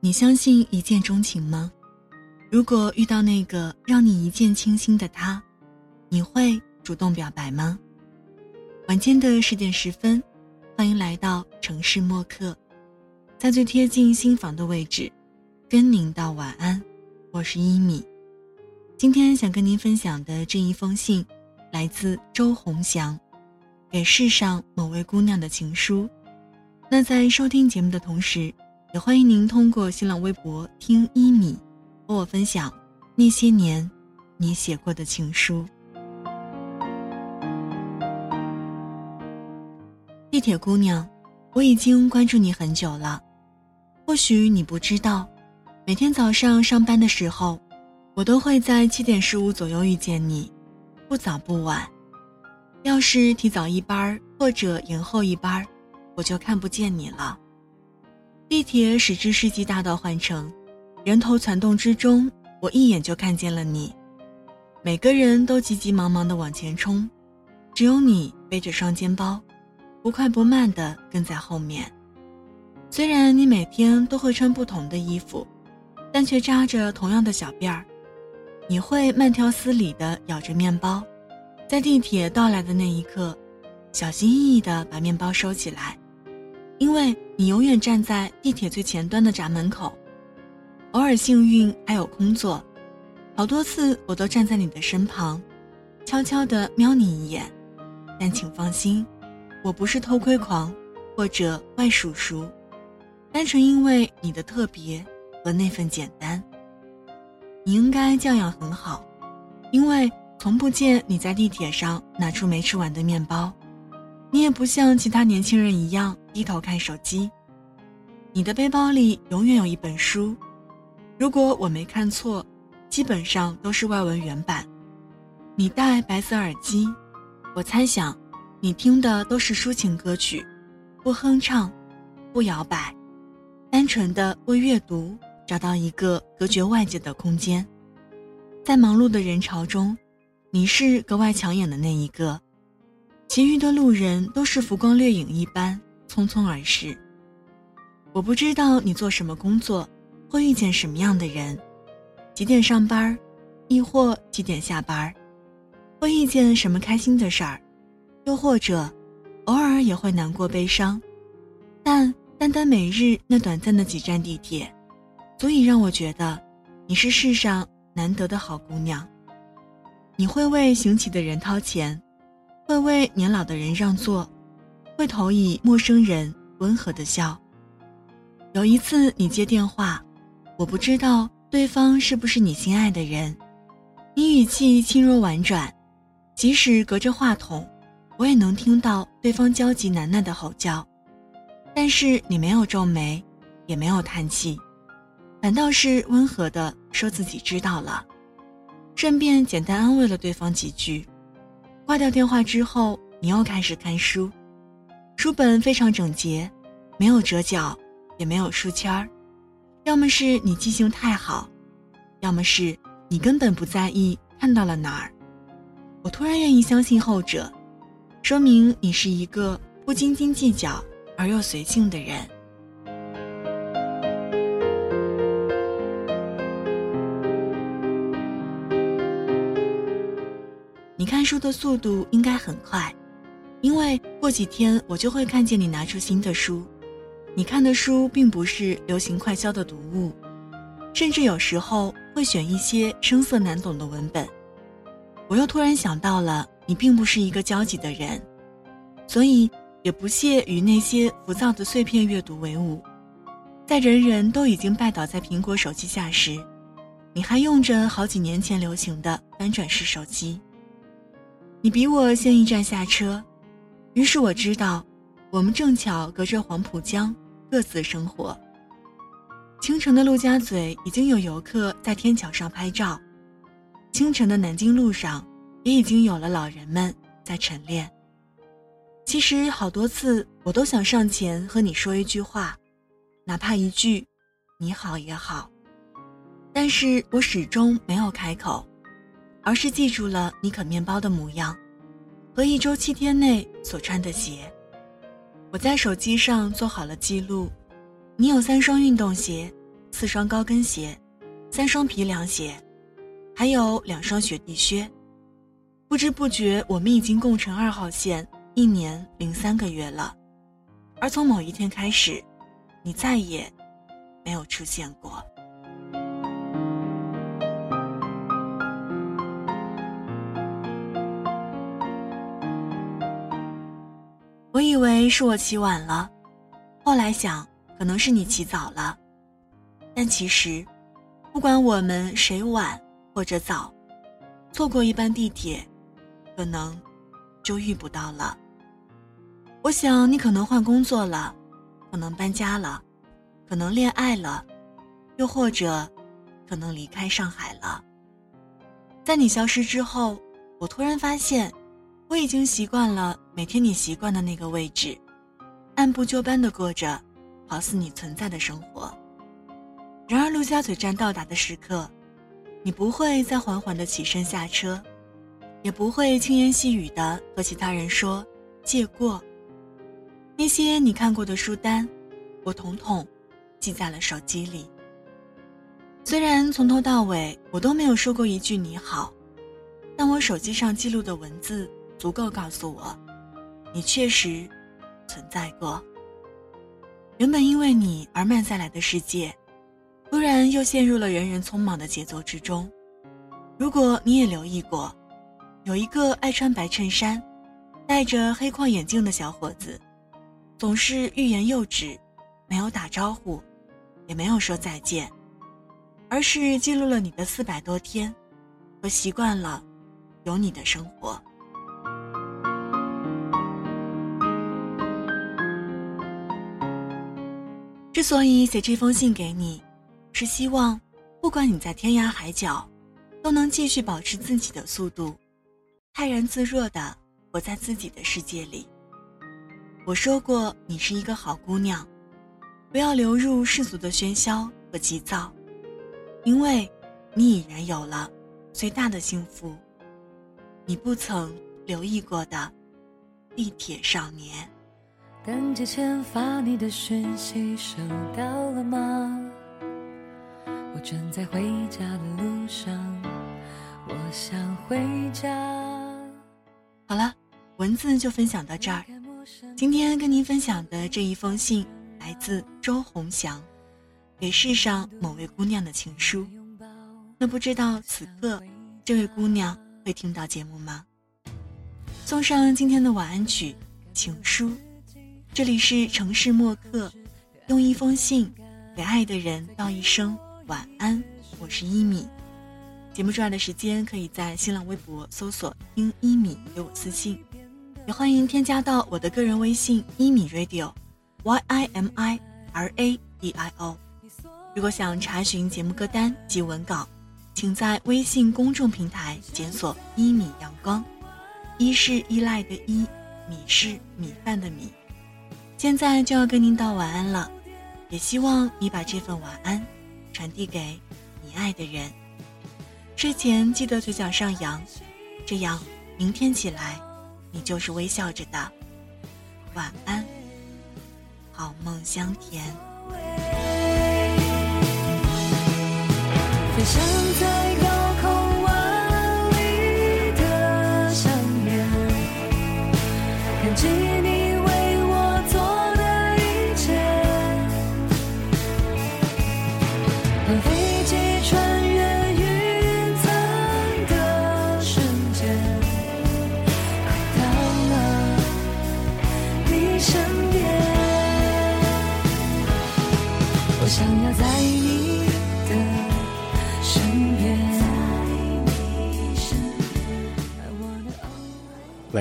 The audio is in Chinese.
你相信一见钟情吗？如果遇到那个让你一见倾心的他，你会主动表白吗？晚间的十点十分，欢迎来到城市默客，在最贴近心房的位置，跟您道晚安。我是一米，今天想跟您分享的这一封信，来自周鸿祥，给世上某位姑娘的情书。那在收听节目的同时，也欢迎您通过新浪微博听一米，和我分享那些年你写过的情书。地铁姑娘，我已经关注你很久了，或许你不知道，每天早上上班的时候，我都会在七点十五左右遇见你，不早不晚。要是提早一班或者延后一班，我就看不见你了。地铁驶至世纪大道换乘，人头攒动之中，我一眼就看见了你。每个人都急急忙忙地往前冲，只有你背着双肩包，不快不慢地跟在后面。虽然你每天都会穿不同的衣服，但却扎着同样的小辫儿。你会慢条斯理地咬着面包，在地铁到来的那一刻，小心翼翼地把面包收起来。因为你永远站在地铁最前端的闸门口，偶尔幸运还有空座，好多次我都站在你的身旁，悄悄地瞄你一眼。但请放心，我不是偷窥狂，或者怪叔叔，单纯因为你的特别和那份简单。你应该教养很好，因为从不见你在地铁上拿出没吃完的面包。你也不像其他年轻人一样低头看手机，你的背包里永远有一本书，如果我没看错，基本上都是外文原版。你戴白色耳机，我猜想，你听的都是抒情歌曲，不哼唱，不摇摆，单纯的为阅读找到一个隔绝外界的空间。在忙碌的人潮中，你是格外抢眼的那一个。其余的路人都是浮光掠影一般匆匆而逝。我不知道你做什么工作，会遇见什么样的人，几点上班，亦或几点下班，会遇见什么开心的事儿，又或者，偶尔也会难过悲伤。但单单每日那短暂的几站地铁，足以让我觉得，你是世上难得的好姑娘。你会为行乞的人掏钱。会为年老的人让座，会投以陌生人温和的笑。有一次你接电话，我不知道对方是不是你心爱的人，你语气轻柔婉转，即使隔着话筒，我也能听到对方焦急难耐的吼叫，但是你没有皱眉，也没有叹气，反倒是温和的说自己知道了，顺便简单安慰了对方几句。挂掉电话之后，你又开始看书，书本非常整洁，没有折角，也没有书签儿。要么是你记性太好，要么是你根本不在意看到了哪儿。我突然愿意相信后者，说明你是一个不斤斤计较而又随性的人。看书的速度应该很快，因为过几天我就会看见你拿出新的书。你看的书并不是流行快销的读物，甚至有时候会选一些生涩难懂的文本。我又突然想到了，你并不是一个焦急的人，所以也不屑与那些浮躁的碎片阅读为伍。在人人都已经拜倒在苹果手机下时，你还用着好几年前流行的翻转式手机。你比我先一站下车，于是我知道，我们正巧隔着黄浦江，各自生活。清晨的陆家嘴已经有游客在天桥上拍照，清晨的南京路上也已经有了老人们在晨练。其实好多次我都想上前和你说一句话，哪怕一句“你好”也好，但是我始终没有开口。而是记住了你啃面包的模样，和一周七天内所穿的鞋。我在手机上做好了记录，你有三双运动鞋，四双高跟鞋，三双皮凉鞋，还有两双雪地靴。不知不觉，我们已经共乘二号线一年零三个月了。而从某一天开始，你再也没有出现过。我以为是我起晚了，后来想，可能是你起早了。但其实，不管我们谁晚或者早，错过一班地铁，可能就遇不到了。我想你可能换工作了，可能搬家了，可能恋爱了，又或者，可能离开上海了。在你消失之后，我突然发现。我已经习惯了每天你习惯的那个位置，按部就班的过着，好似你存在的生活。然而陆家嘴站到达的时刻，你不会再缓缓的起身下车，也不会轻言细语的和其他人说借过。那些你看过的书单，我统统记在了手机里。虽然从头到尾我都没有说过一句你好，但我手机上记录的文字。足够告诉我，你确实存在过。原本因为你而慢下来的世界，突然又陷入了人人匆忙的节奏之中。如果你也留意过，有一个爱穿白衬衫、戴着黑框眼镜的小伙子，总是欲言又止，没有打招呼，也没有说再见，而是记录了你的四百多天，和习惯了有你的生活。之所以写这封信给你，是希望，不管你在天涯海角，都能继续保持自己的速度，泰然自若的活在自己的世界里。我说过，你是一个好姑娘，不要流入世俗的喧嚣和急躁，因为，你已然有了最大的幸福，你不曾留意过的地铁少年。等节前发你的讯息收到了吗？我正在回家的路上，我想回家。好了，文字就分享到这儿。今天跟您分享的这一封信，来自周鸿祥，给世上某位姑娘的情书。那不知道此刻这位姑娘会听到节目吗？送上今天的晚安曲《情书》。这里是城市默客，用一封信给爱的人道一声晚安。我是一米，节目之外的时间可以在新浪微博搜索“听一米”给我私信，也欢迎添加到我的个人微信“一米 radio”，y i m i r a d i o。如果想查询节目歌单及文稿，请在微信公众平台检索“一米阳光”，一是依赖的依，米是米饭的米。现在就要跟您道晚安了，也希望你把这份晚安传递给你爱的人。睡前记得嘴角上扬，这样明天起来你就是微笑着的。晚安，好梦香甜。